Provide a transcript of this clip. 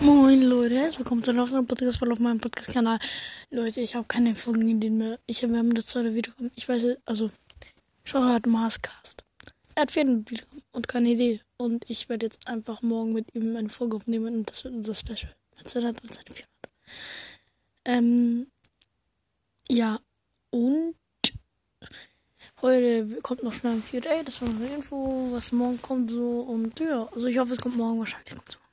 Moin Leute, herzlich willkommen zu einer einem Podcast auf meinem Podcast-Kanal. Leute, ich habe keine Folgen in denen mehr. Ich habe wir das zweite Video kommen. Ich weiß, also, schau hat Marscast. Er hat vier Video und keine Idee. Und ich werde jetzt einfach morgen mit ihm eine Folge aufnehmen und das wird unser Special. Mit seiner und seine Ähm, ja, und heute kommt noch schnell ein QA. Das war noch eine Info, was morgen kommt so. Und ja, also ich hoffe, es kommt morgen. Wahrscheinlich kommt so.